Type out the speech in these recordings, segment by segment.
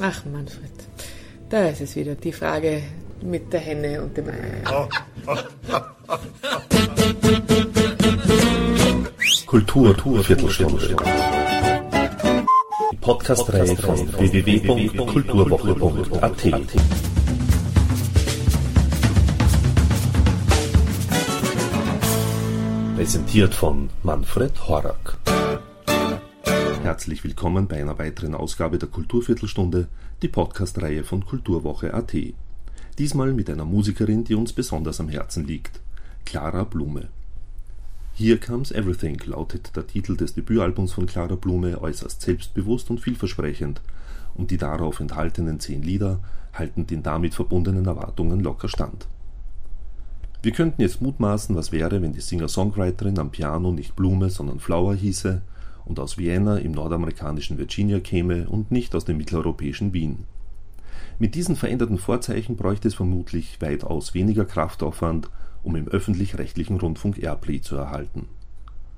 Ach, Manfred, da ist es wieder die Frage mit der Henne und dem Ei. Kultur, Tour, Viertelstunde. Die Podcast-Reihe von www.kulturwoche.at. Präsentiert von Manfred Horak. Herzlich willkommen bei einer weiteren Ausgabe der Kulturviertelstunde, die Podcast-Reihe von Kulturwoche.at. Diesmal mit einer Musikerin, die uns besonders am Herzen liegt, Clara Blume. Here Comes Everything lautet der Titel des Debütalbums von Clara Blume, äußerst selbstbewusst und vielversprechend, und die darauf enthaltenen zehn Lieder halten den damit verbundenen Erwartungen locker stand. Wir könnten jetzt mutmaßen, was wäre, wenn die Singer-Songwriterin am Piano nicht Blume, sondern Flower hieße und aus Vienna im nordamerikanischen Virginia käme und nicht aus dem mitteleuropäischen Wien. Mit diesen veränderten Vorzeichen bräuchte es vermutlich weitaus weniger Kraftaufwand, um im öffentlich-rechtlichen Rundfunk Airplay zu erhalten.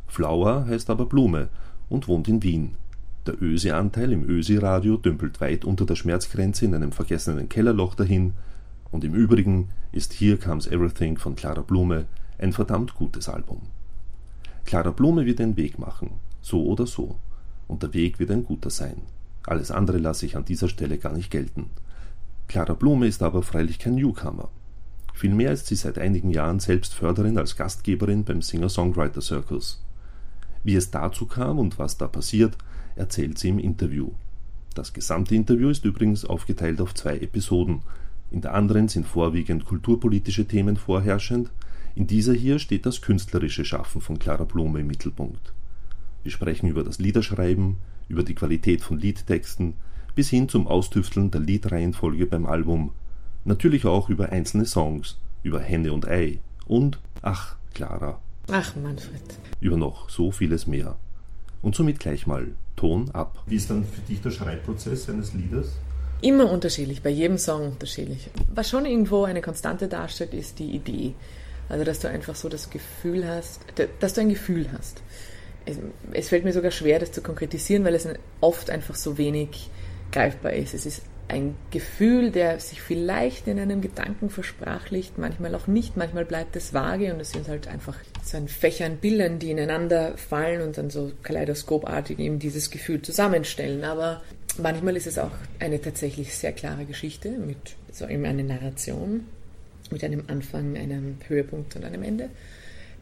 Flower heißt aber Blume und wohnt in Wien. Der Ösi-Anteil im Ösi-Radio dümpelt weit unter der Schmerzgrenze in einem vergessenen Kellerloch dahin, und im Übrigen ist Here Comes Everything von Clara Blume ein verdammt gutes Album. Clara Blume wird den Weg machen, so oder so, und der Weg wird ein guter sein. Alles andere lasse ich an dieser Stelle gar nicht gelten. Clara Blume ist aber freilich kein Newcomer. Vielmehr ist sie seit einigen Jahren selbst Förderin als Gastgeberin beim Singer-Songwriter Circus. Wie es dazu kam und was da passiert, erzählt sie im Interview. Das gesamte Interview ist übrigens aufgeteilt auf zwei Episoden. In der anderen sind vorwiegend kulturpolitische Themen vorherrschend, in dieser hier steht das künstlerische Schaffen von Clara Blume im Mittelpunkt. Wir sprechen über das Liederschreiben, über die Qualität von Liedtexten, bis hin zum Austüfteln der Liedreihenfolge beim Album, natürlich auch über einzelne Songs, über Henne und Ei und, ach, Clara. Ach, Manfred. Über noch so vieles mehr. Und somit gleich mal Ton ab. Wie ist dann für dich der Schreibprozess eines Liedes? Immer unterschiedlich, bei jedem Song unterschiedlich. Was schon irgendwo eine Konstante darstellt, ist die Idee. Also, dass du einfach so das Gefühl hast, dass du ein Gefühl hast. Es, fällt mir sogar schwer, das zu konkretisieren, weil es oft einfach so wenig greifbar ist. Es ist ein Gefühl, der sich vielleicht in einem Gedanken versprachlicht, manchmal auch nicht, manchmal bleibt es vage und es sind halt einfach so ein Fächern Bildern, die ineinander fallen und dann so kaleidoskopartig eben dieses Gefühl zusammenstellen. Aber manchmal ist es auch eine tatsächlich sehr klare Geschichte mit so eben eine Narration, mit einem Anfang, einem Höhepunkt und einem Ende.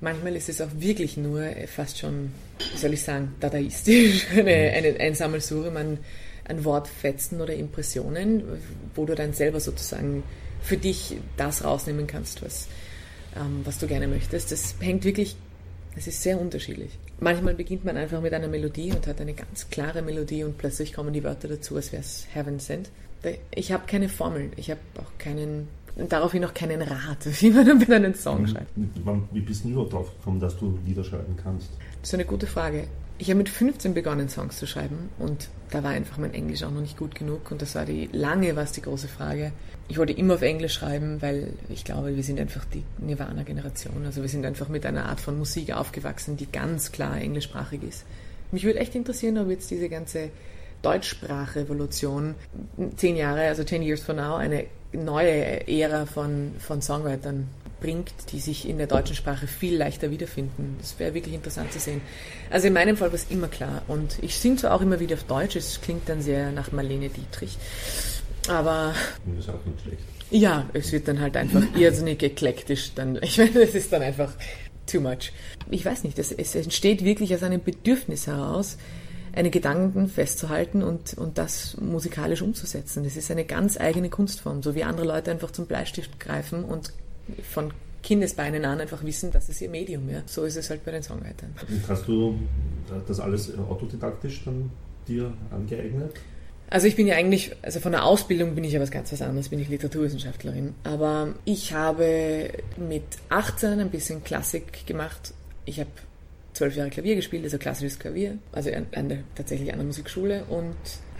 Manchmal ist es auch wirklich nur fast schon, wie soll ich sagen, dadaistisch, eine, eine Einsammelsuche. Man an Wortfetzen oder Impressionen, wo du dann selber sozusagen für dich das rausnehmen kannst, was, ähm, was du gerne möchtest. Das hängt wirklich, es ist sehr unterschiedlich. Manchmal beginnt man einfach mit einer Melodie und hat eine ganz klare Melodie und plötzlich kommen die Wörter dazu, als wäre es Heaven Sent. Ich habe keine Formel, ich habe auch keinen, daraufhin auch keinen Rat, wie man mit einem Song schreibt. Wie bist du überhaupt drauf gekommen, dass du Lieder schreiben kannst? Das ist eine gute Frage. Ich habe mit 15 begonnen, Songs zu schreiben und da war einfach mein Englisch auch noch nicht gut genug und das war die lange was die große Frage. Ich wollte immer auf Englisch schreiben, weil ich glaube, wir sind einfach die Nirvana-Generation. Also wir sind einfach mit einer Art von Musik aufgewachsen, die ganz klar englischsprachig ist. Mich würde echt interessieren, ob jetzt diese ganze Deutschsprachrevolution zehn Jahre, also 10 years from now, eine neue Ära von, von Songwritern bringt, die sich in der deutschen Sprache viel leichter wiederfinden. Das wäre wirklich interessant zu sehen. Also in meinem Fall war es immer klar. Und ich singe zwar auch immer wieder auf Deutsch, es klingt dann sehr nach Marlene Dietrich. Aber. Das ist auch nicht schlecht. Ja, es wird dann halt einfach irrsinnig eklektisch. Dann, ich meine, das ist dann einfach too much. Ich weiß nicht, es, es entsteht wirklich aus einem Bedürfnis heraus, eine Gedanken festzuhalten und, und das musikalisch umzusetzen. Das ist eine ganz eigene Kunstform, so wie andere Leute einfach zum Bleistift greifen und von Kindesbeinen an einfach wissen, das ist ihr Medium. Ja. So ist es halt bei den Songwritern. Und hast du das alles autodidaktisch dann dir angeeignet? Also ich bin ja eigentlich, also von der Ausbildung bin ich ja was ganz was anderes, bin ich Literaturwissenschaftlerin. Aber ich habe mit 18 ein bisschen Klassik gemacht. Ich habe zwölf Jahre Klavier gespielt, also klassisches Klavier, also an, der tatsächlich an der Musikschule und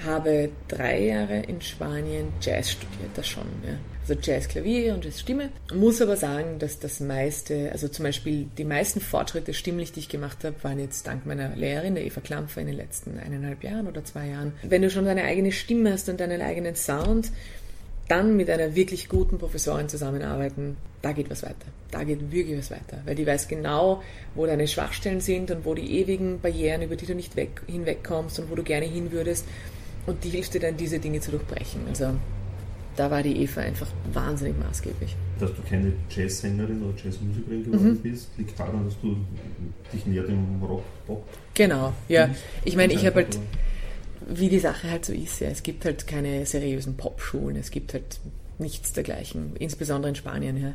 habe drei Jahre in Spanien Jazz studiert, das schon. Ja. Also Jazz Klavier und Jazz Stimme. Muss aber sagen, dass das meiste, also zum Beispiel die meisten Fortschritte stimmlich, die ich gemacht habe, waren jetzt dank meiner Lehrerin, der Eva Klampfer, in den letzten eineinhalb Jahren oder zwei Jahren. Wenn du schon deine eigene Stimme hast und deinen eigenen Sound, dann mit einer wirklich guten Professorin zusammenarbeiten, da geht was weiter. Da geht wirklich was weiter. Weil die weiß genau, wo deine Schwachstellen sind und wo die ewigen Barrieren, über die du nicht weg, hinwegkommst und wo du gerne hin würdest. Und die hilft dir dann, diese Dinge zu durchbrechen. Also da war die Eva einfach wahnsinnig maßgeblich. Dass du keine Jazzsängerin oder Jazzmusikerin geworden mhm. bist, liegt daran, dass du dich näher dem Rock-Pop. Genau, ja. Ich meine, ich habe halt wie die Sache halt so ist. Ja. Es gibt halt keine seriösen Popschulen, es gibt halt nichts dergleichen, insbesondere in Spanien. Ja.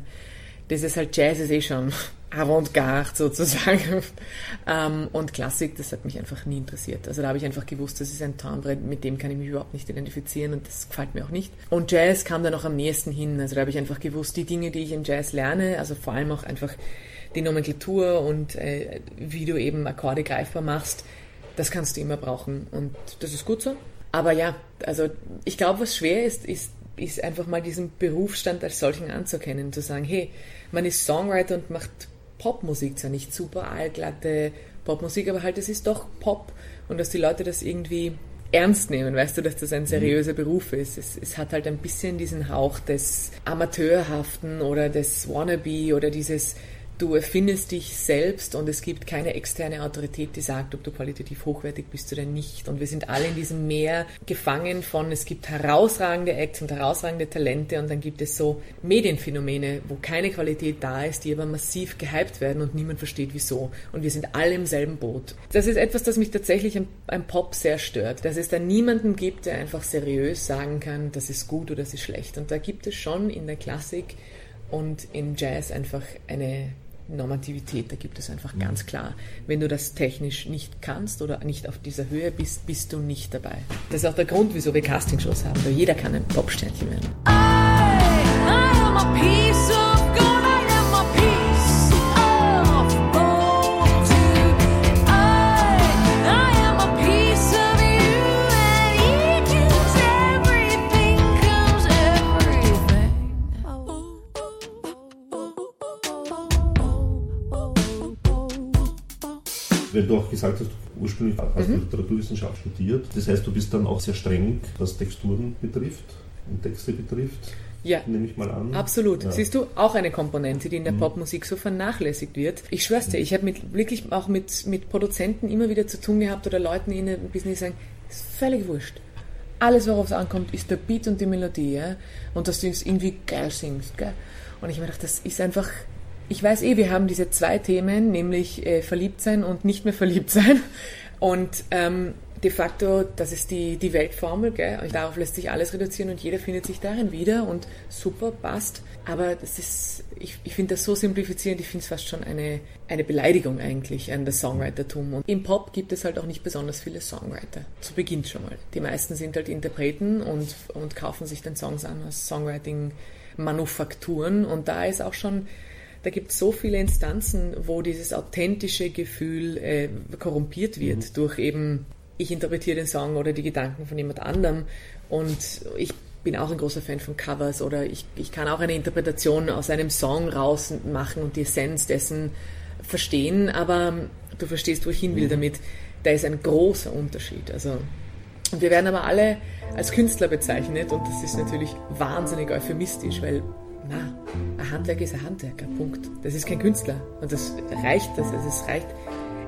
Das ist halt Jazz ist eh schon Avantgarde sozusagen. ähm, und Klassik, das hat mich einfach nie interessiert. Also da habe ich einfach gewusst, das ist ein Tonbrett, mit dem kann ich mich überhaupt nicht identifizieren und das gefällt mir auch nicht. Und Jazz kam dann auch am nächsten hin. Also da habe ich einfach gewusst, die Dinge, die ich in Jazz lerne, also vor allem auch einfach die Nomenklatur und äh, wie du eben Akkorde greifbar machst, das kannst du immer brauchen und das ist gut so. Aber ja, also ich glaube, was schwer ist, ist, ist einfach mal diesen Berufsstand als solchen anzuerkennen, zu sagen, hey, man ist Songwriter und macht Popmusik, zwar nicht super allglatte Popmusik, aber halt es ist doch Pop und dass die Leute das irgendwie ernst nehmen, weißt du, dass das ein seriöser Beruf ist. Es, es, hat halt ein bisschen diesen Hauch des Amateurhaften oder des Wannabe oder dieses Du erfindest dich selbst und es gibt keine externe Autorität, die sagt, ob du qualitativ hochwertig bist oder nicht. Und wir sind alle in diesem Meer gefangen von, es gibt herausragende Acts und herausragende Talente und dann gibt es so Medienphänomene, wo keine Qualität da ist, die aber massiv gehypt werden und niemand versteht wieso. Und wir sind alle im selben Boot. Das ist etwas, das mich tatsächlich am Pop sehr stört, dass es da niemanden gibt, der einfach seriös sagen kann, das ist gut oder das ist schlecht. Und da gibt es schon in der Klassik und im Jazz einfach eine Normativität, da gibt es einfach ganz klar. Wenn du das technisch nicht kannst oder nicht auf dieser Höhe bist, bist du nicht dabei. Das ist auch der Grund, wieso wir Castingshows haben, weil jeder kann ein Popsternchen werden. I, I Weil du auch gesagt hast, ursprünglich hast du mhm. Literaturwissenschaft studiert. Das heißt, du bist dann auch sehr streng, was Texturen betrifft und Texte betrifft. Ja, nehme ich mal an. Absolut. Ja. Siehst du, auch eine Komponente, die in der mhm. Popmusik so vernachlässigt wird. Ich schwör's dir, mhm. ich habe mit, wirklich auch mit, mit Produzenten immer wieder zu tun gehabt oder Leuten in einem Business sagen, ist völlig wurscht. Alles, worauf es ankommt, ist der Beat und die Melodie. Ja? Und dass du es irgendwie geil singst. Gell? Und ich mir gedacht, das ist einfach ich weiß eh, wir haben diese zwei Themen, nämlich äh, verliebt sein und nicht mehr verliebt sein. Und ähm, de facto, das ist die, die Weltformel, gell? Und darauf lässt sich alles reduzieren und jeder findet sich darin wieder und super, passt. Aber das ist, ich, ich finde das so simplifizierend, ich finde es fast schon eine, eine Beleidigung eigentlich an das Songwritertum. Und im Pop gibt es halt auch nicht besonders viele Songwriter. Zu Beginn schon mal. Die meisten sind halt Interpreten und, und kaufen sich den Songs an aus Songwriting-Manufakturen. Und da ist auch schon da gibt es so viele Instanzen, wo dieses authentische Gefühl äh, korrumpiert wird mhm. durch eben, ich interpretiere den Song oder die Gedanken von jemand anderem und ich bin auch ein großer Fan von Covers oder ich, ich kann auch eine Interpretation aus einem Song raus machen und die Essenz dessen verstehen, aber du verstehst, wo ich hin will mhm. damit. Da ist ein großer Unterschied. Also, und wir werden aber alle als Künstler bezeichnet und das ist natürlich wahnsinnig euphemistisch, weil na, ein Handwerk ist ein Handwerker, Punkt. Das ist kein Künstler. Und das reicht, das, also reicht.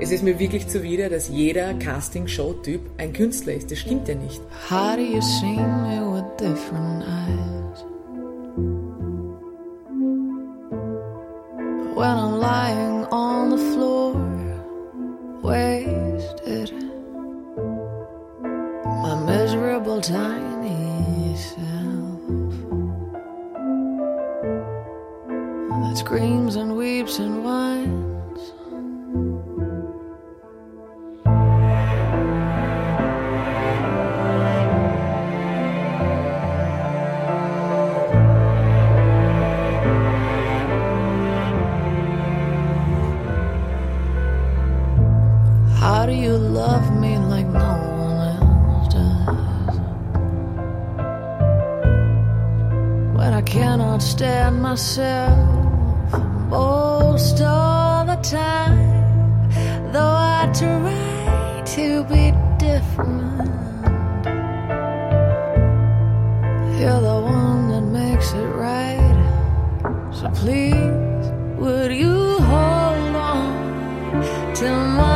Es ist mir wirklich zuwider, dass jeder Casting-Show-Typ ein Künstler ist. Das stimmt ja nicht. How do you see me with different eyes? When I'm lying on the floor, wasted. My miserable tiny self. that screams and weeps and whines. How do you love me like no one else does? When I cannot stand myself most of the time, though I try to be different. You're the one that makes it right. So please, would you hold on to my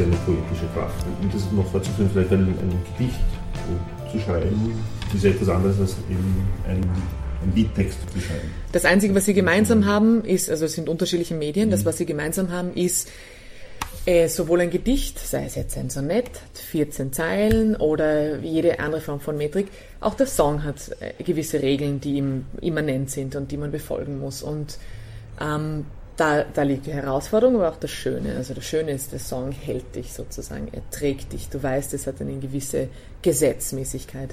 quasi eine poetische Kraft? Um das noch vorzuführen, vielleicht ein, ein Gedicht zu schreiben, ist ja etwas anderes als eben ein, ein Liedtext zu schreiben. Das Einzige, was sie gemeinsam haben, ist, also es sind unterschiedliche Medien, das, was sie gemeinsam haben, ist äh, sowohl ein Gedicht, sei es jetzt ein Sonett, 14 Zeilen oder jede andere Form von Metrik, auch der Song hat äh, gewisse Regeln, die ihm immanent sind und die man befolgen muss. Und ähm, da, da liegt die Herausforderung, aber auch das Schöne. Also das Schöne ist, der Song hält dich sozusagen, er trägt dich. Du weißt, es hat eine gewisse Gesetzmäßigkeit.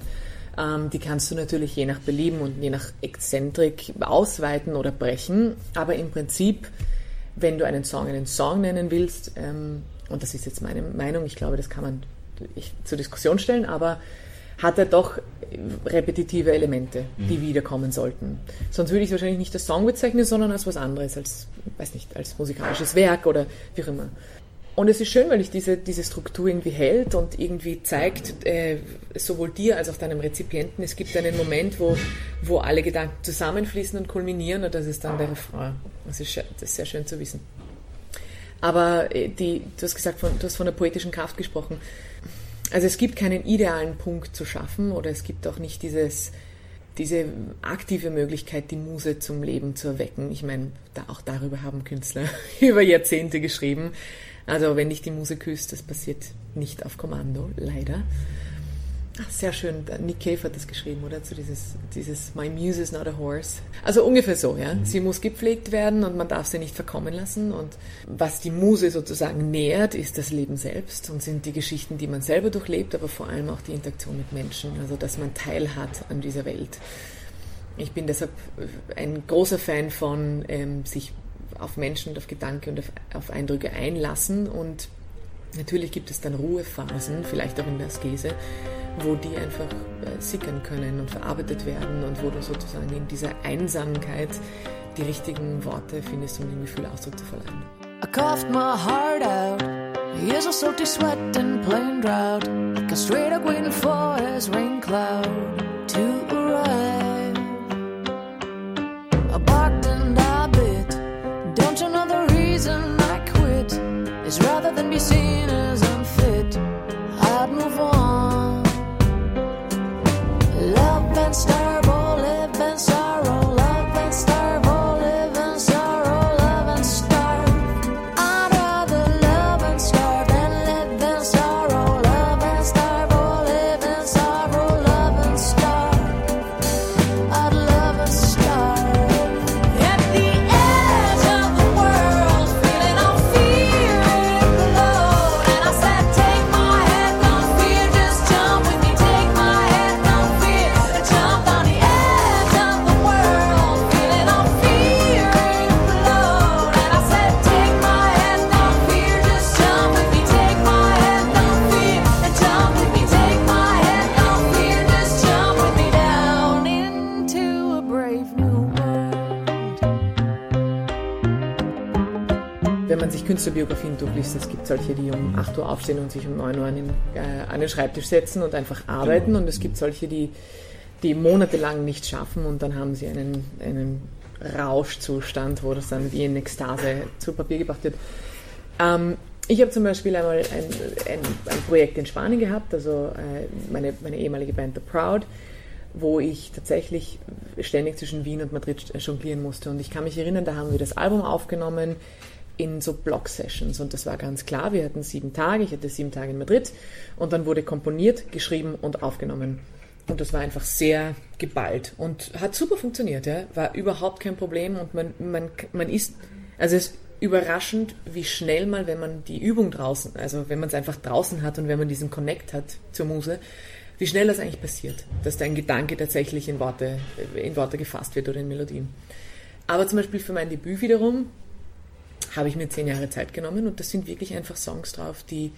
Ähm, die kannst du natürlich je nach Belieben und je nach Exzentrik ausweiten oder brechen, aber im Prinzip, wenn du einen Song einen Song nennen willst, ähm, und das ist jetzt meine Meinung, ich glaube, das kann man ich, zur Diskussion stellen, aber hat er doch repetitive Elemente, die wiederkommen sollten. Sonst würde ich es wahrscheinlich nicht als Song bezeichnen, sondern als was anderes, als, weiß nicht, als musikalisches Werk oder wie auch immer. Und es ist schön, weil ich diese, diese Struktur irgendwie hält und irgendwie zeigt, äh, sowohl dir als auch deinem Rezipienten, es gibt einen Moment, wo, wo alle Gedanken zusammenfließen und kulminieren und das ist dann der Refrain. Das ist, das ist sehr schön zu wissen. Aber äh, die, du hast gesagt, von, du hast von der poetischen Kraft gesprochen. Also es gibt keinen idealen Punkt zu schaffen oder es gibt auch nicht dieses, diese aktive Möglichkeit, die Muse zum Leben zu erwecken. Ich meine, da, auch darüber haben Künstler über Jahrzehnte geschrieben. Also wenn dich die Muse küsst, das passiert nicht auf Kommando, leider. Sehr schön. Nick Cave hat das geschrieben, oder? Zu dieses, dieses My Muse is not a horse. Also ungefähr so, ja. Sie muss gepflegt werden und man darf sie nicht verkommen lassen. Und was die Muse sozusagen nährt, ist das Leben selbst und sind die Geschichten, die man selber durchlebt, aber vor allem auch die Interaktion mit Menschen. Also, dass man Teil hat an dieser Welt. Ich bin deshalb ein großer Fan von ähm, sich auf Menschen und auf Gedanken und auf, auf Eindrücke einlassen und Natürlich gibt es dann Ruhephasen, vielleicht auch in der Askese, wo die einfach äh, sickern können und verarbeitet werden und wo du sozusagen in dieser Einsamkeit die richtigen Worte findest, um dem Gefühl Ausdruck zu verleihen. I coughed my heart out. Years of salty sweat and plain drought. Like a straight up waiting for his rain cloud to arrive. I barked and I bit. Don't you know the reason I quit? Is rather than be seen and starve, Künstlerbiografien durchliest, es gibt solche, die um 8 Uhr aufstehen und sich um 9 Uhr an den, äh, an den Schreibtisch setzen und einfach arbeiten und es gibt solche, die, die monatelang nicht schaffen und dann haben sie einen, einen Rauschzustand, wo das dann wie in Ekstase zu Papier gebracht wird. Ähm, ich habe zum Beispiel einmal ein, ein, ein Projekt in Spanien gehabt, also äh, meine, meine ehemalige Band The Proud, wo ich tatsächlich ständig zwischen Wien und Madrid jonglieren musste. Und ich kann mich erinnern, da haben wir das Album aufgenommen in so Block-Sessions. Und das war ganz klar, wir hatten sieben Tage, ich hatte sieben Tage in Madrid und dann wurde komponiert, geschrieben und aufgenommen. Und das war einfach sehr geballt und hat super funktioniert, ja. War überhaupt kein Problem und man, man, man ist, also es ist überraschend, wie schnell man, wenn man die Übung draußen, also wenn man es einfach draußen hat und wenn man diesen Connect hat zur Muse, wie schnell das eigentlich passiert, dass dein Gedanke tatsächlich in Worte, in Worte gefasst wird oder in Melodien. Aber zum Beispiel für mein Debüt wiederum habe ich mir zehn Jahre Zeit genommen und das sind wirklich einfach Songs drauf, die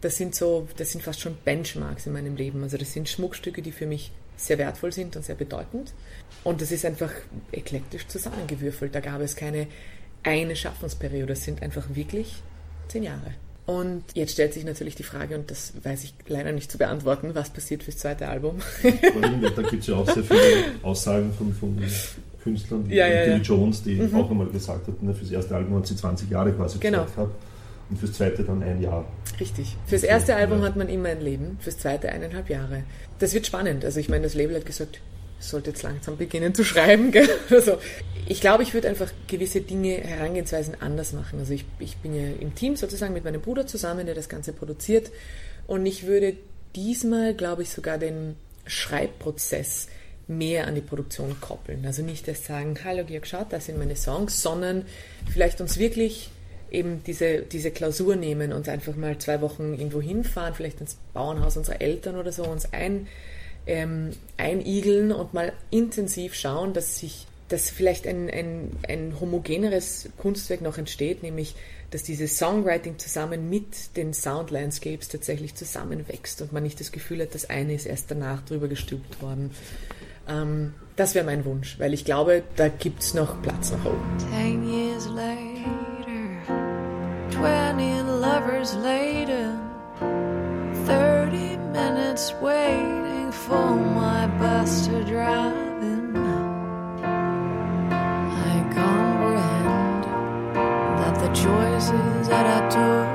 das sind so, das sind fast schon Benchmarks in meinem Leben. Also das sind Schmuckstücke, die für mich sehr wertvoll sind und sehr bedeutend. Und das ist einfach eklektisch zusammengewürfelt. Da gab es keine eine Schaffensperiode. Das sind einfach wirklich zehn Jahre. Und jetzt stellt sich natürlich die Frage, und das weiß ich leider nicht zu beantworten, was passiert fürs zweite Album. da gibt es ja auch sehr viele Aussagen von, von Künstlern, wie Ja, ja, Billy ja. Jones, die auch einmal gesagt hat, ne, fürs erste Album hat sie 20 Jahre quasi Genau. Zeit gehabt und fürs zweite dann ein Jahr. Richtig. Fürs erste Album Ja. hat man immer ein Leben, fürs zweite eineinhalb Jahre. Das wird spannend. Also ich meine, das Label hat gesagt, ich sollte jetzt langsam beginnen zu schreiben. Gell? Also ich glaube, ich würde einfach gewisse Dinge, Herangehensweisen anders machen. Also ich, ich bin ja im Team sozusagen mit meinem Bruder zusammen, der das Ganze produziert. Und ich würde diesmal, glaube ich, sogar den Schreibprozess mehr an die Produktion koppeln. Also nicht erst sagen, hallo Georg, schaut, das sind meine Songs, sondern vielleicht uns wirklich eben diese, diese Klausur nehmen und einfach mal zwei Wochen irgendwo hinfahren, vielleicht ins Bauernhaus unserer Eltern oder so, uns ein, ähm, einigeln und mal intensiv schauen, dass sich dass vielleicht ein, ein, ein homogeneres Kunstwerk noch entsteht, nämlich dass dieses Songwriting zusammen mit den Soundlandscapes tatsächlich zusammenwächst und man nicht das Gefühl hat, das eine ist erst danach drüber gestülpt worden. Ähm, das wäre mein Wunsch, weil ich glaube, da gibt es noch Platz nach oben. Ten years later, twenty lovers later, thirty minutes waiting for my bus to drive in. I comprehend that the choices that I took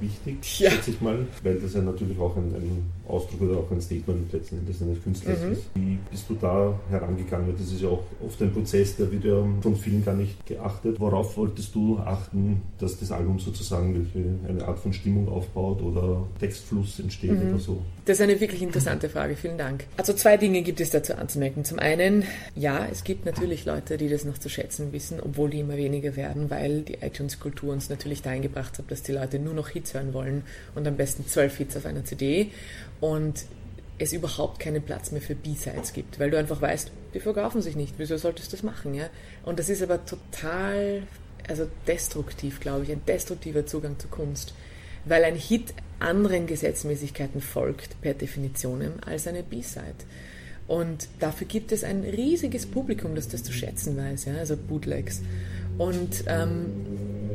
wichtig, Ja. schätze ich mal, weil das ja natürlich auch ein, ein Ausdruck oder auch ein Statement letzten Endes eines Künstlers Mhm. ist. Wie bist du da herangegangen? Das ist ja auch oft ein Prozess, der wird ja von vielen gar nicht geachtet. Worauf wolltest du achten, dass das Album sozusagen welche, eine Art von Stimmung aufbaut oder Textfluss entsteht Mhm. oder so? Das ist eine wirklich interessante Frage, vielen Dank. Also zwei Dinge gibt es dazu anzumerken. Zum einen, ja, es gibt natürlich Leute, die das noch zu schätzen wissen, obwohl die immer weniger werden, weil die iTunes-Kultur uns natürlich dahin gebracht hat, dass die Leute nur noch Hits hören wollen und am besten zwölf Hits auf einer CD und es überhaupt keinen Platz mehr für B-Sides gibt, weil du einfach weißt, die verkaufen sich nicht, wieso solltest du das machen, ja? Und das ist aber total, also destruktiv, glaube ich, ein destruktiver Zugang zur Kunst, weil ein Hit anderen Gesetzmäßigkeiten folgt per Definition als eine B-Side. Und dafür gibt es ein riesiges Publikum, das das zu schätzen weiß, ja? also Bootlegs. Und ähm,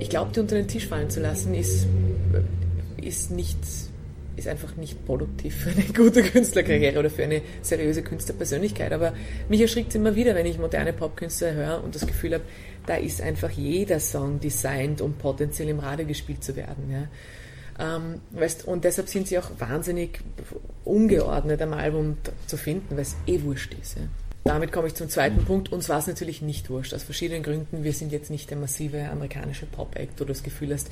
ich glaube, die unter den Tisch fallen zu lassen, ist, ist nicht ist einfach nicht produktiv für eine gute Künstlerkarriere oder für eine seriöse Künstlerpersönlichkeit. Aber mich erschrickt es immer wieder, wenn ich moderne Popkünstler höre und das Gefühl habe, da ist einfach jeder Song designt, um potenziell im Radio gespielt zu werden. Ja. Ähm, weißt, und deshalb sind sie auch wahnsinnig ungeordnet am Album zu finden, weil es eh wurscht ist. Ja. Damit komme ich zum zweiten Punkt. Uns war es natürlich nicht wurscht, aus verschiedenen Gründen. Wir sind jetzt nicht der massive amerikanische Pop-Act, wo du das Gefühl hast,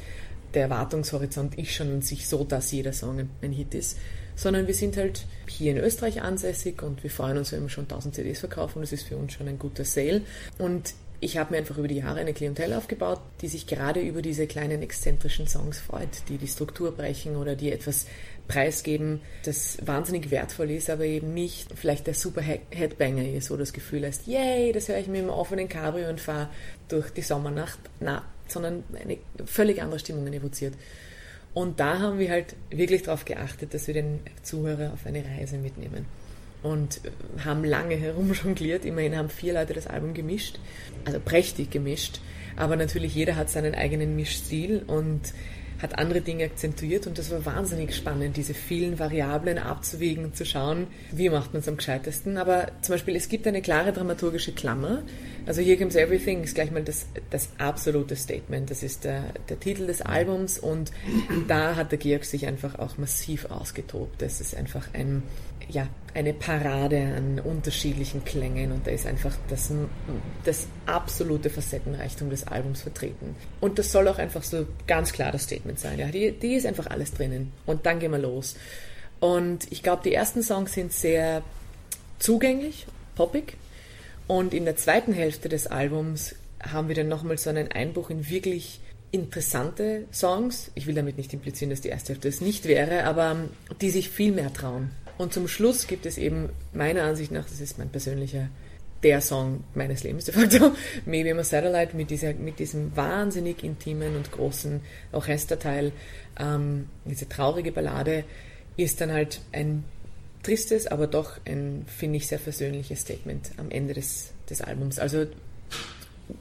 der Erwartungshorizont ist schon an sich so, dass jeder Song ein, Hit ist, sondern wir sind halt hier in Österreich ansässig und wir freuen uns, wenn wir schon 1000 CDs verkaufen. Das ist für uns schon ein guter Sale. Und ich habe mir einfach über die Jahre eine Klientel aufgebaut, die sich gerade über diese kleinen exzentrischen Songs freut, die die Struktur brechen oder die etwas preisgeben, das wahnsinnig wertvoll ist, aber eben nicht vielleicht der super Headbanger ist, so das Gefühl hast, yay, das höre ich mit dem offenen Cabrio und fahre durch die Sommernacht. Na, sondern eine völlig andere Stimmung evoziert. Und da haben wir halt wirklich darauf geachtet, dass wir den Zuhörer auf eine Reise mitnehmen. Und haben lange herumjongliert. Immerhin haben vier Leute das Album gemischt. Also prächtig gemischt. Aber natürlich jeder hat seinen eigenen Mischstil und hat andere Dinge akzentuiert und das war wahnsinnig spannend, diese vielen Variablen abzuwägen und zu schauen, wie macht man es am gescheitesten. Aber zum Beispiel, es gibt eine klare dramaturgische Klammer. Also Here Comes Everything ist gleich mal das, das absolute Statement. Das ist der, der Titel des Albums und da hat der Georg sich einfach auch massiv ausgetobt. Das ist einfach ein ja, eine Parade an unterschiedlichen Klängen und da ist einfach das, das absolute Facettenreichtum des Albums vertreten. Und das soll auch einfach so ganz klar das Statement sein. Ja, die, die ist einfach alles drinnen. Und dann gehen wir los. Und ich glaube, die ersten Songs sind sehr zugänglich, poppig. Und in der zweiten Hälfte des Albums haben wir dann nochmal so einen Einbruch in wirklich interessante Songs. Ich will damit nicht implizieren, dass die erste Hälfte es nicht wäre, aber die sich viel mehr trauen. Und zum Schluss gibt es eben meiner Ansicht nach, das ist mein persönlicher, der Song meines Lebens de facto, Maybe I'm a Satellite mit, dieser, mit diesem wahnsinnig intimen und großen Orchesterteil, ähm, diese traurige Ballade, ist dann halt ein tristes, aber doch ein, finde ich, sehr versöhnliches Statement am Ende des, des Albums. Also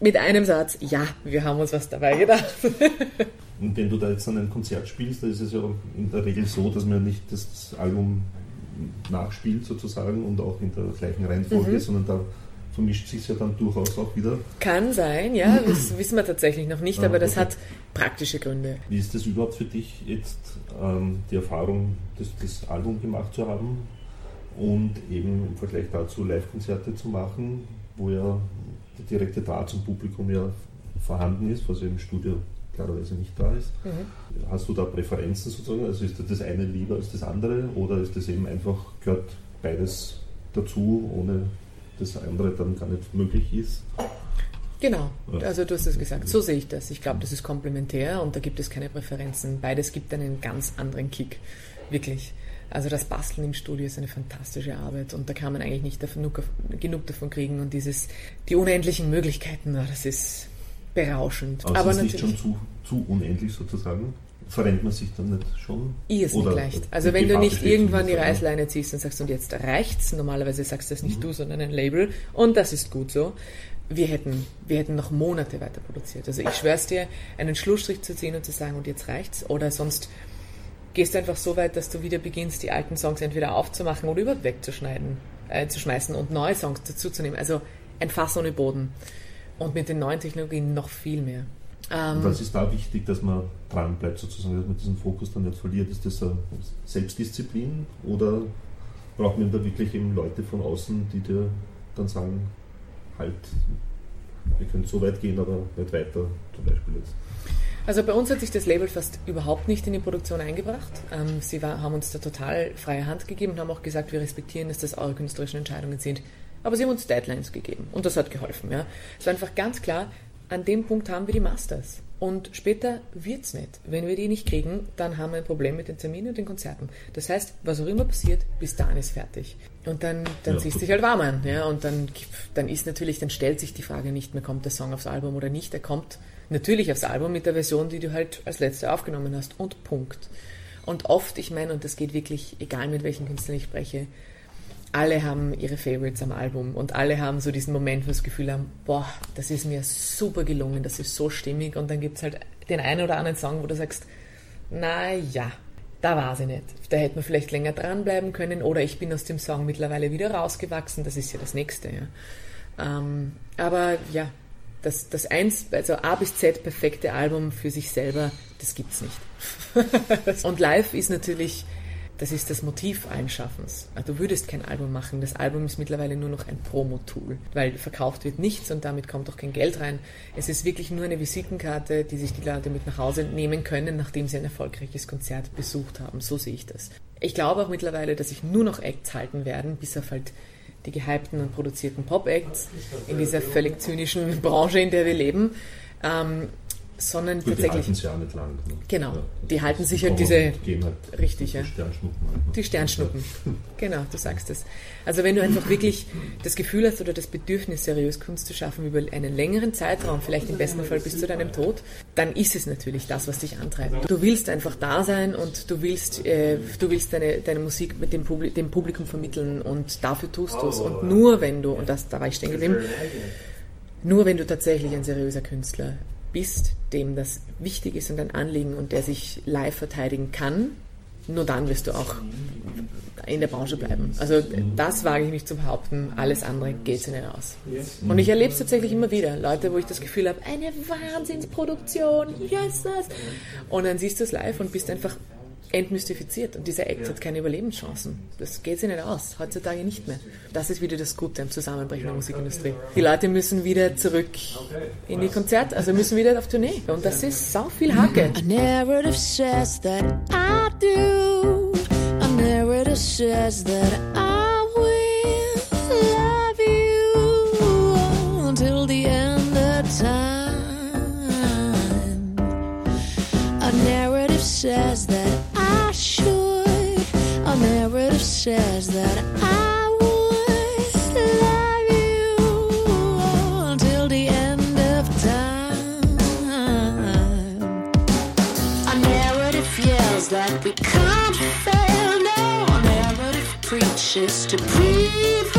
mit einem Satz, ja, wir haben uns was dabei gedacht. Und wenn du da jetzt an einem Konzert spielst, da ist es ja in der Regel so, dass man nicht das Album nachspielt sozusagen und auch in der gleichen Reihenfolge, mhm. sondern da vermischt sich ja dann durchaus auch wieder. Kann sein, ja, das wissen wir tatsächlich noch nicht, ah, aber das okay. hat praktische Gründe. Wie ist das überhaupt für dich jetzt, ähm, die Erfahrung, das, das Album gemacht zu haben und eben im Vergleich dazu Live-Konzerte zu machen, wo ja der direkte Draht zum Publikum ja vorhanden ist, was ja im Studio klarerweise nicht da ist. Mhm. Hast du da Präferenzen sozusagen? Also ist das eine lieber als das andere oder ist das eben einfach, gehört beides dazu, ohne das andere dann gar nicht möglich ist? Genau, also du hast es gesagt, so sehe ich das. Ich glaube, das ist komplementär und da gibt es keine Präferenzen. Beides gibt einen ganz anderen Kick, wirklich. Also das Basteln im Studio ist eine fantastische Arbeit und da kann man eigentlich nicht genug davon kriegen und dieses, die unendlichen Möglichkeiten, das ist berauschend. Aber, Aber ist natürlich nicht schon zu, zu unendlich sozusagen? Verrennt man sich dann nicht schon? Ist nicht leicht. Also wenn du nicht irgendwann die Reißleine ziehst und sagst, und jetzt reicht's, normalerweise sagst du das nicht mhm. du, sondern ein Label, und das ist gut so. Wir hätten, wir hätten noch Monate weiter produziert. Also ich schwör's dir, einen Schlussstrich zu ziehen und zu sagen, und jetzt reicht's, oder sonst gehst du einfach so weit, dass du wieder beginnst, die alten Songs entweder aufzumachen oder überhaupt wegzuschneiden, äh, zu schmeißen und neue Songs dazuzunehmen. Also ein Fass ohne Boden. Und mit den neuen Technologien noch viel mehr. Ähm, was ist da wichtig, dass man dran bleibt, sozusagen, dass man diesen Fokus dann nicht verliert? Ist das eine Selbstdisziplin oder braucht man da wirklich eben Leute von außen, die dir dann sagen, halt, wir können so weit gehen, aber nicht weiter, zum Beispiel jetzt? Also bei uns hat sich das Label fast überhaupt nicht in die Produktion eingebracht. Ähm, sie war, haben uns da total freie Hand gegeben und haben auch gesagt, wir respektieren, dass das eure künstlerischen Entscheidungen sind. Aber sie haben uns Deadlines gegeben und das hat geholfen. Ja. Es war einfach ganz klar, an dem Punkt haben wir die Masters. Und später wird es nicht. Wenn wir die nicht kriegen, dann haben wir ein Problem mit den Terminen und den Konzerten. Das heißt, was auch immer passiert, bis dahin ist fertig. Und dann, dann ja. ziehst du dich halt warm an. Ja? Und dann, dann ist natürlich, dann stellt sich die Frage nicht mehr, kommt der Song aufs Album oder nicht. Er kommt natürlich aufs Album mit der Version, die du halt als letzte aufgenommen hast. Und Punkt. Und oft, ich meine, und das geht wirklich, egal mit welchen Künstlern ich spreche, alle haben ihre Favorites am Album und alle haben so diesen Moment, wo das Gefühl haben, boah, das ist mir super gelungen, das ist so stimmig und dann gibt es halt den einen oder anderen Song, wo du sagst, na ja, da war sie nicht. Da hätte man vielleicht länger dranbleiben können oder ich bin aus dem Song mittlerweile wieder rausgewachsen, das ist ja das nächste. Ja. Ähm, aber ja, das, das eins, also A bis Z perfekte Album für sich selber, das gibt's nicht. und live ist natürlich das ist das Motiv allen Schaffens. Also du würdest kein Album machen. Das Album ist mittlerweile nur noch ein Promo-Tool, weil verkauft wird nichts und damit kommt auch kein Geld rein. Es ist wirklich nur eine Visitenkarte, die sich die Leute mit nach Hause nehmen können, nachdem sie ein erfolgreiches Konzert besucht haben. So sehe ich das. Ich glaube auch mittlerweile, dass sich nur noch Acts halten werden, bis auf halt die gehypten und produzierten Pop-Acts in dieser völlig zynischen Branche, in der wir leben. Ähm, sondern Gut, die tatsächlich. halten es ja nicht lang. Ne? Genau. Ja, Die halten sich halt diese- gehen halt Richtig, die ja. Sternschnuppen. halt, ne? Die Sternschnuppen. Genau, du sagst es. Also wenn du einfach wirklich das Gefühl hast oder das Bedürfnis, seriös Kunst zu schaffen über einen längeren Zeitraum, vielleicht im besten Fall bis zu deinem Tod, dann ist es natürlich das, was dich antreibt. Du willst einfach da sein und du willst, äh, du willst deine, deine Musik mit dem, Publi dem Publikum vermitteln und dafür tust du es. Und nur wenn du, und das, da war ich stehen geblieben, nur wenn du tatsächlich ein seriöser Künstler bist, dem das wichtig ist und ein Anliegen und der sich live verteidigen kann, nur dann wirst du auch in der Branche bleiben. Also das wage ich mich zu behaupten, alles andere geht sie nicht aus. Und ich erlebe es tatsächlich immer wieder. Leute, wo ich das Gefühl habe, eine Wahnsinnsproduktion, yes, das. Und dann siehst du es live und bist einfach entmystifiziert. Und dieser Act hat keine Überlebenschancen. Das geht sich nicht aus. Heutzutage nicht mehr. Das ist wieder das Gute am Zusammenbrechen der Musikindustrie. Die Leute müssen wieder zurück in die Konzerte, also müssen wieder auf Tournee. Und das ist sau viel Hacke. A narrative says that I do. A narrative says that I says that I would love you until the end of time. A narrative yells that we can't fail. No, a narrative preaches to prevail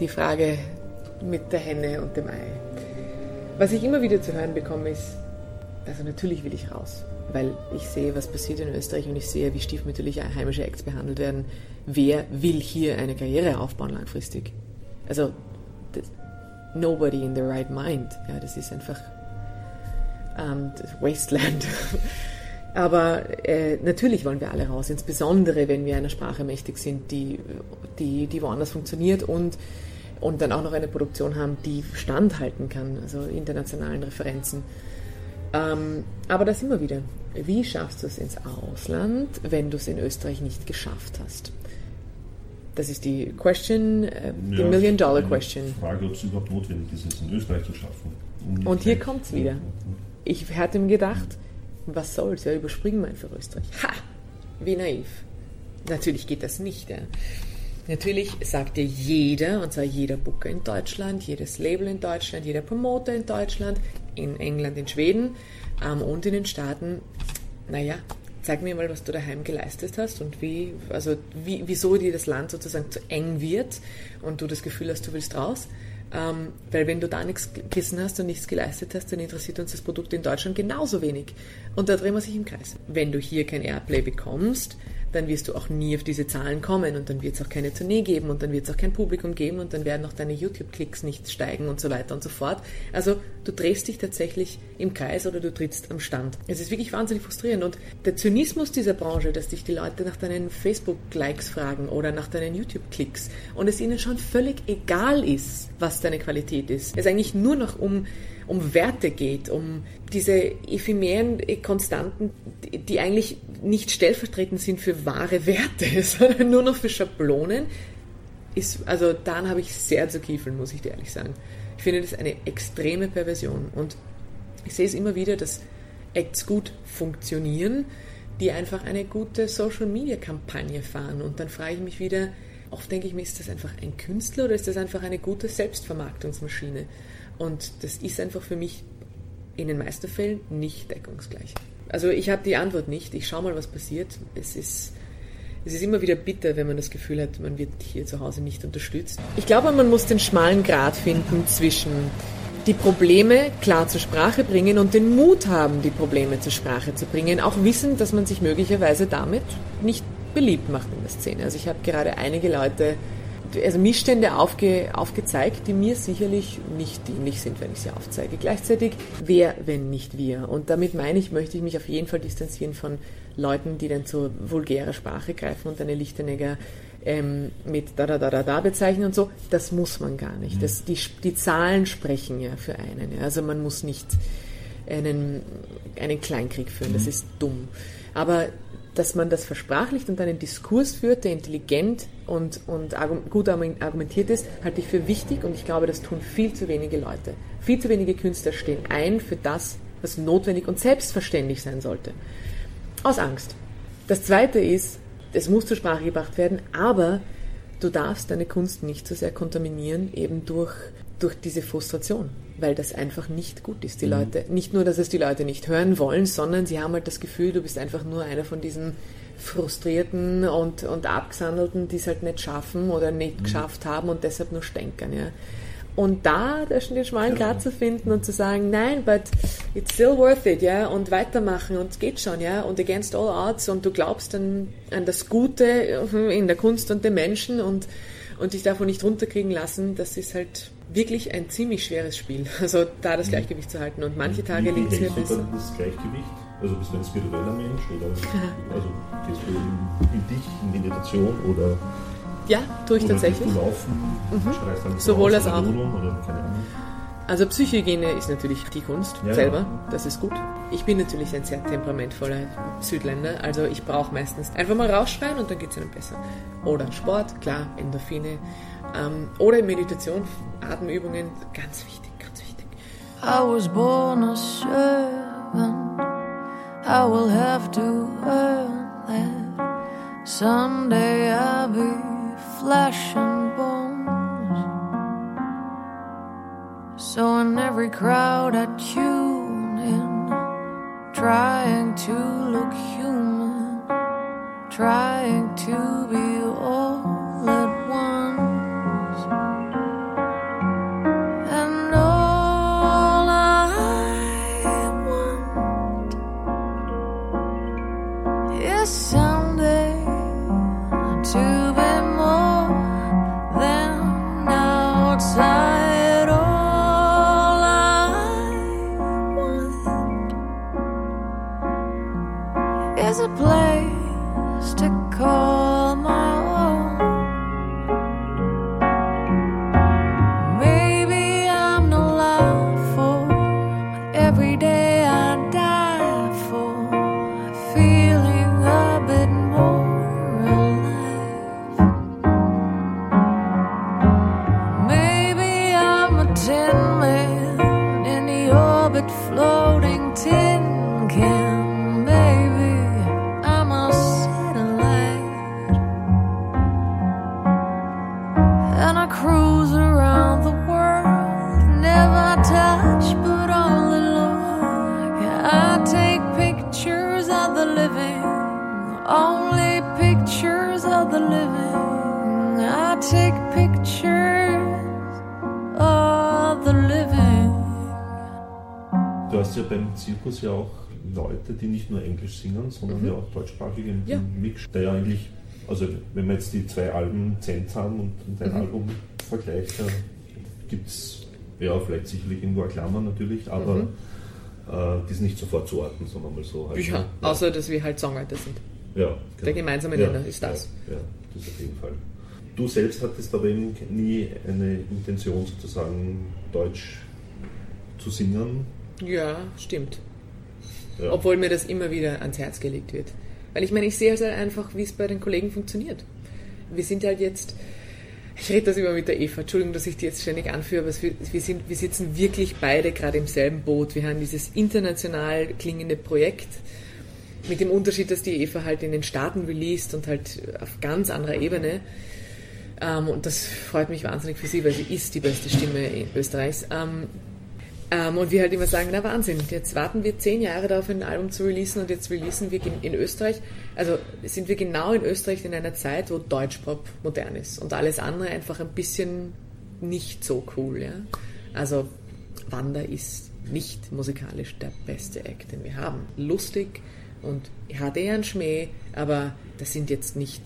die Frage mit der Henne und dem Ei. Was ich immer wieder zu hören bekomme, ist, also natürlich will ich raus, weil ich sehe, was passiert in Österreich und ich sehe, wie stiefmütterlich heimische Acts behandelt werden. Wer will hier eine Karriere aufbauen langfristig? Also, nobody in the right mind. Ja, das ist einfach ähm, das Wasteland. Aber äh, natürlich wollen wir alle raus, insbesondere wenn wir einer Sprache mächtig sind, die, die, die woanders funktioniert und, und dann auch noch eine Produktion haben, die standhalten kann, also internationalen Referenzen. Ähm, aber das immer wieder. Wie schaffst du es ins Ausland, wenn du es in Österreich nicht geschafft hast? Das ist die Question, äh, die Ja, Million Dollar eine Question. Frage, ob es überhaupt notwendig ist, es in Österreich zu schaffen. Um Und hier nicht- kommt's wieder. Ich hatte mir gedacht, was soll's, ja, überspringen wir einfach Österreich. Ha! Wie naiv. Natürlich geht das nicht. Ja. Natürlich sagt dir jeder, und zwar jeder Booker in Deutschland, jedes Label in Deutschland, jeder Promoter in Deutschland, in England, in Schweden ähm, und in den Staaten, naja, zeig mir mal, was du daheim geleistet hast und wie, also wie, wieso dir das Land sozusagen zu eng wird und du das Gefühl hast, du willst raus. Ähm, weil wenn du da nichts gegessen hast und nichts geleistet hast, dann interessiert uns das Produkt in Deutschland genauso wenig. Und da drehen wir sich im Kreis. Wenn du hier kein Airplay bekommst, dann wirst du auch nie auf diese Zahlen kommen und dann wird es auch keine Tournee geben und dann wird es auch kein Publikum geben und dann werden auch deine YouTube-Klicks nicht steigen und so weiter und so fort. Also du drehst dich tatsächlich im Kreis oder du trittst am Stand. Es ist wirklich wahnsinnig frustrierend und der Zynismus dieser Branche, dass dich die Leute nach deinen Facebook-Likes fragen oder nach deinen YouTube-Klicks und es ihnen schon völlig egal ist, was deine Qualität ist. Es eigentlich nur noch um um Werte geht, um diese ephemeren Konstanten, die eigentlich nicht stellvertretend sind für wahre Werte, sondern nur noch für Schablonen, ist, also daran habe ich sehr zu kiefeln, muss ich dir ehrlich sagen. Ich finde das eine extreme Perversion und ich sehe es immer wieder, dass Acts gut funktionieren, die einfach eine gute Social-Media-Kampagne fahren und dann frage ich mich wieder, oft denke ich mir, ist das einfach ein Künstler oder ist das einfach eine gute Selbstvermarktungsmaschine? Und das ist einfach für mich in den meisten Fällen nicht deckungsgleich. Also ich habe die Antwort nicht. Ich schaue mal, was passiert. Es ist, es ist immer wieder bitter, wenn man das Gefühl hat, man wird hier zu Hause nicht unterstützt. Ich glaube, man muss den schmalen Grat finden zwischen die Probleme klar zur Sprache bringen und den Mut haben, die Probleme zur Sprache zu bringen. Auch wissen, dass man sich möglicherweise damit nicht beliebt macht in der Szene. Also ich habe gerade einige Leute also Missstände aufge, aufgezeigt, die mir sicherlich nicht dienlich sind, wenn ich sie aufzeige. Gleichzeitig, wer, wenn nicht wir? Und damit meine ich, möchte ich mich auf jeden Fall distanzieren von Leuten, die dann zur vulgärer Sprache greifen und eine Lichtenegger ähm, mit da da da da da bezeichnen und so. Das muss man gar nicht. Das, die, die Zahlen sprechen ja für einen. Ja. Also man muss nicht einen, einen Kleinkrieg führen. Das ist dumm. Aber dass man das versprachlicht und einen Diskurs führt, der intelligent und, und gut argumentiert ist, halte ich für wichtig und ich glaube, das tun viel zu wenige Leute. Viel zu wenige Künstler stehen ein für das, was notwendig und selbstverständlich sein sollte. Aus Angst. Das Zweite ist, es muss zur Sprache gebracht werden, aber du darfst deine Kunst nicht so sehr kontaminieren, eben durch, durch diese Frustration, weil das einfach nicht gut ist. Die mhm. Leute, nicht nur, dass es die Leute nicht hören wollen, sondern sie haben halt das Gefühl, du bist einfach nur einer von diesen Frustrierten und, und Abgesandelten, die es halt nicht schaffen oder nicht mhm. geschafft haben und deshalb nur stänkern. Ja. Und da den schmalen Grad zu finden und zu sagen, nein, but it's still worth it, ja, und weitermachen und es geht schon, ja, und against all odds und du glaubst an, an das Gute in der Kunst und den Menschen und, und dich davon nicht runterkriegen lassen, das ist halt wirklich ein ziemlich schweres Spiel, also da das mhm. Gleichgewicht zu halten und manche Tage liegt es mir besser. das Gleichgewicht? Also bist du ein spiritueller Mensch oder also gehst du in, in dich, in Meditation oder ja, tue ich oder tatsächlich. Du laufen, mhm. Sowohl als auch. Also Psychohygiene ist natürlich die Kunst ja, selber, ja. das ist gut. Ich bin natürlich ein sehr temperamentvoller Südländer, also ich brauche meistens einfach mal rausschreien und dann geht es einem besser. Oder Sport, klar, Endorphine. Ähm, oder Meditation, Atemübungen, ganz wichtig, ganz wichtig. I was born a servant, I will have to earn that. Someday I'll be flesh and bones. So in every crowd I tune in, trying to look human, trying to be all ja beim Zirkus ja auch Leute, die nicht nur Englisch singen, sondern Mhm. ja auch deutschsprachig im, Ja. Mix, der ja eigentlich, also wenn man jetzt die zwei Alben Zent haben und, und ein Mhm. Album vergleicht, da gibt es ja vielleicht sicherlich irgendwo eine Klammer natürlich, aber Mhm. äh, die ist nicht sofort zu orten, sondern mal so. Halt, Ja, ne? außer dass wir halt Songwriter sind. ja, Der gemeinsame Nenner ist das. Ja, ja, das auf jeden Fall. Du selbst hattest aber eben nie eine Intention, sozusagen Deutsch zu singen. Ja, stimmt. Ja. Obwohl mir das immer wieder ans Herz gelegt wird. Weil ich meine, ich sehe halt einfach, wie es bei den Kollegen funktioniert. Wir sind halt jetzt, ich rede das immer mit der Eva, Entschuldigung, dass ich die jetzt ständig anführe, aber wir, wir, sind, wir sitzen wirklich beide gerade im selben Boot. Wir haben dieses international klingende Projekt, mit dem Unterschied, dass die Eva halt in den Staaten released und halt auf ganz anderer Ebene. Ähm, und das freut mich wahnsinnig für sie, weil sie ist die beste Stimme Österreichs. Ähm, und wir halt immer sagen, na Wahnsinn, jetzt warten wir zehn Jahre darauf, ein Album zu releasen und jetzt releasen wir in Österreich, also sind wir genau in Österreich in einer Zeit, wo Deutschpop modern ist und alles andere einfach ein bisschen nicht so cool. Ja? Also Wanda ist nicht musikalisch der beste Act, den wir haben. Lustig und hat eher einen Schmäh, aber das sind jetzt nicht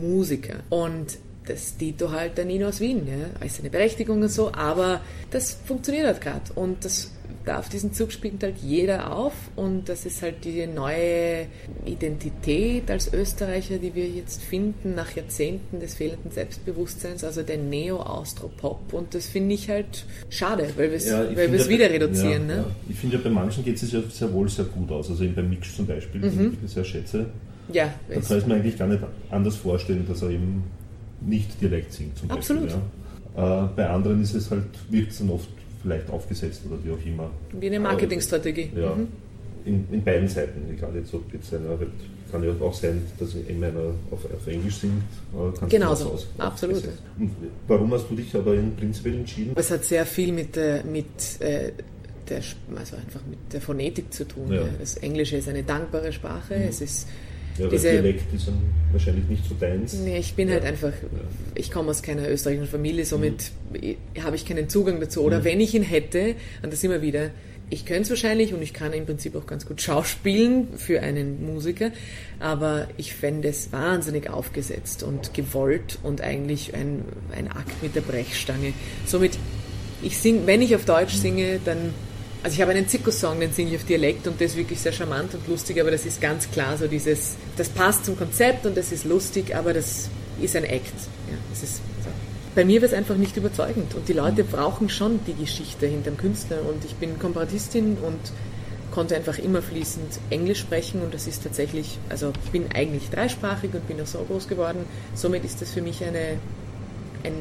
Musiker. Und das Dito halt der Nino aus Wien, ja, ist eine Berechtigung und so, aber das funktioniert halt gerade und das auf diesen Zug springt halt jeder auf und das ist halt die neue Identität als Österreicher, die wir jetzt finden nach Jahrzehnten des fehlenden Selbstbewusstseins, also der Neo-Austro-Pop und das finde ich halt schade, weil wir es Ja, ja wieder bei- reduzieren. Ja, ne? Ich finde ja, bei manchen geht es ja sehr wohl sehr gut aus. Also eben beim Mix zum Beispiel, Mhm. den ich sehr schätze. Ja, Da es- kann ich mir eigentlich gar nicht anders vorstellen, dass er eben nicht direkt singt zum Absolut. Beispiel. Ja. Äh, bei anderen ist es halt, wirkt es dann oft vielleicht aufgesetzt oder wie auch immer. wie eine Marketingstrategie. Ja, Mhm. in, in beiden Seiten. Egal jetzt, ob jetzt einer, halt, kann ja auch sein, dass eben einer auf, auf Englisch singt. äh, sich aus- absolut. Und warum hast du dich aber in prinzipiell entschieden? Es hat sehr viel mit, der- mit äh, der, also einfach mit der Phonetik zu tun. Ja. Ja. Das Englische ist eine dankbare Sprache. Es ist Ja, diese- Dialekt ist dann wahrscheinlich nicht so deins. Nee, ich bin Ja. halt einfach, ich komme aus keiner österreichischen Familie, somit Mhm. habe ich keinen Zugang dazu. Oder wenn ich ihn hätte, und das immer wieder, ich könnte es wahrscheinlich und ich kann im Prinzip auch ganz gut schauspielen für einen Musiker, aber ich fände es wahnsinnig aufgesetzt und gewollt und eigentlich ein, ein Akt mit der Brechstange. Somit, ich sing, wenn ich auf Deutsch singe, dann also ich habe einen Zirkussong, den singe ich auf Dialekt und der ist wirklich sehr charmant und lustig, aber das ist ganz klar so dieses, das passt zum Konzept und das ist lustig, aber das ist ein Act. Ja, das ist so. Bei mir wird es einfach nicht überzeugend und die Leute brauchen schon die Geschichte hinterm Künstler und ich bin Komparatistin und konnte einfach immer fließend Englisch sprechen und das ist tatsächlich, also ich bin eigentlich dreisprachig und bin auch so groß geworden, somit ist das für mich eine, ein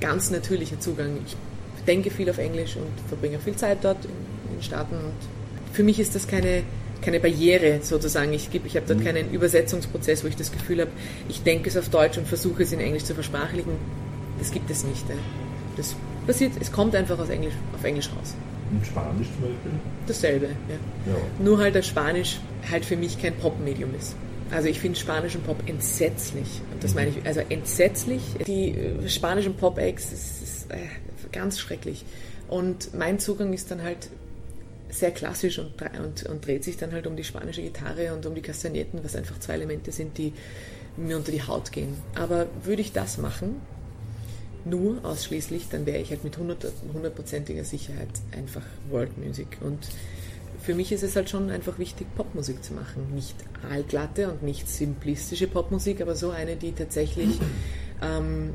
ganz natürlicher Zugang. Ich denke viel auf Englisch und verbringe viel Zeit dort in, den Staaten. Und für mich ist das keine, keine Barriere sozusagen. Ich, ich habe dort keinen Übersetzungsprozess, wo ich das Gefühl habe, ich denke es auf Deutsch und versuche es in Englisch zu versprachlichen. Das gibt es nicht. Das passiert, es kommt einfach aus Englisch, auf Englisch raus. Und Spanisch zum Beispiel? Dasselbe. Ja. Ja. Nur halt, dass Spanisch halt für mich kein Popmedium ist. Also ich finde Spanisch und Pop entsetzlich. Und das meine ich, also entsetzlich. Die äh, spanischen Pop-Acts, das ist äh, ganz schrecklich. Und mein Zugang ist dann halt sehr klassisch und, und, und dreht sich dann halt um die spanische Gitarre und um die Kastagnetten, was einfach zwei Elemente sind, die mir unter die Haut gehen. Aber würde ich das machen, nur ausschließlich, dann wäre ich halt mit hundert- hundertprozentiger Sicherheit einfach World Music. Und für mich ist es halt schon einfach wichtig, Popmusik zu machen. Nicht allglatte und nicht simplistische Popmusik, aber so eine, die tatsächlich ähm,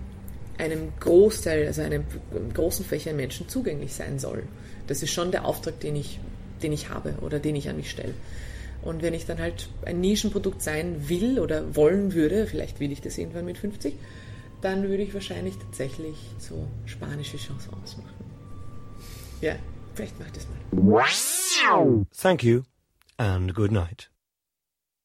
einem Großteil, also einem großen Fächer Menschen zugänglich sein soll. Das ist schon der Auftrag, den ich, den ich habe oder den ich an mich stelle. Und wenn ich dann halt ein Nischenprodukt sein will oder wollen würde, vielleicht will ich das irgendwann mit 50, dann würde ich wahrscheinlich tatsächlich so spanische Chansons machen. Ja, vielleicht mach das mal. Thank you and good night.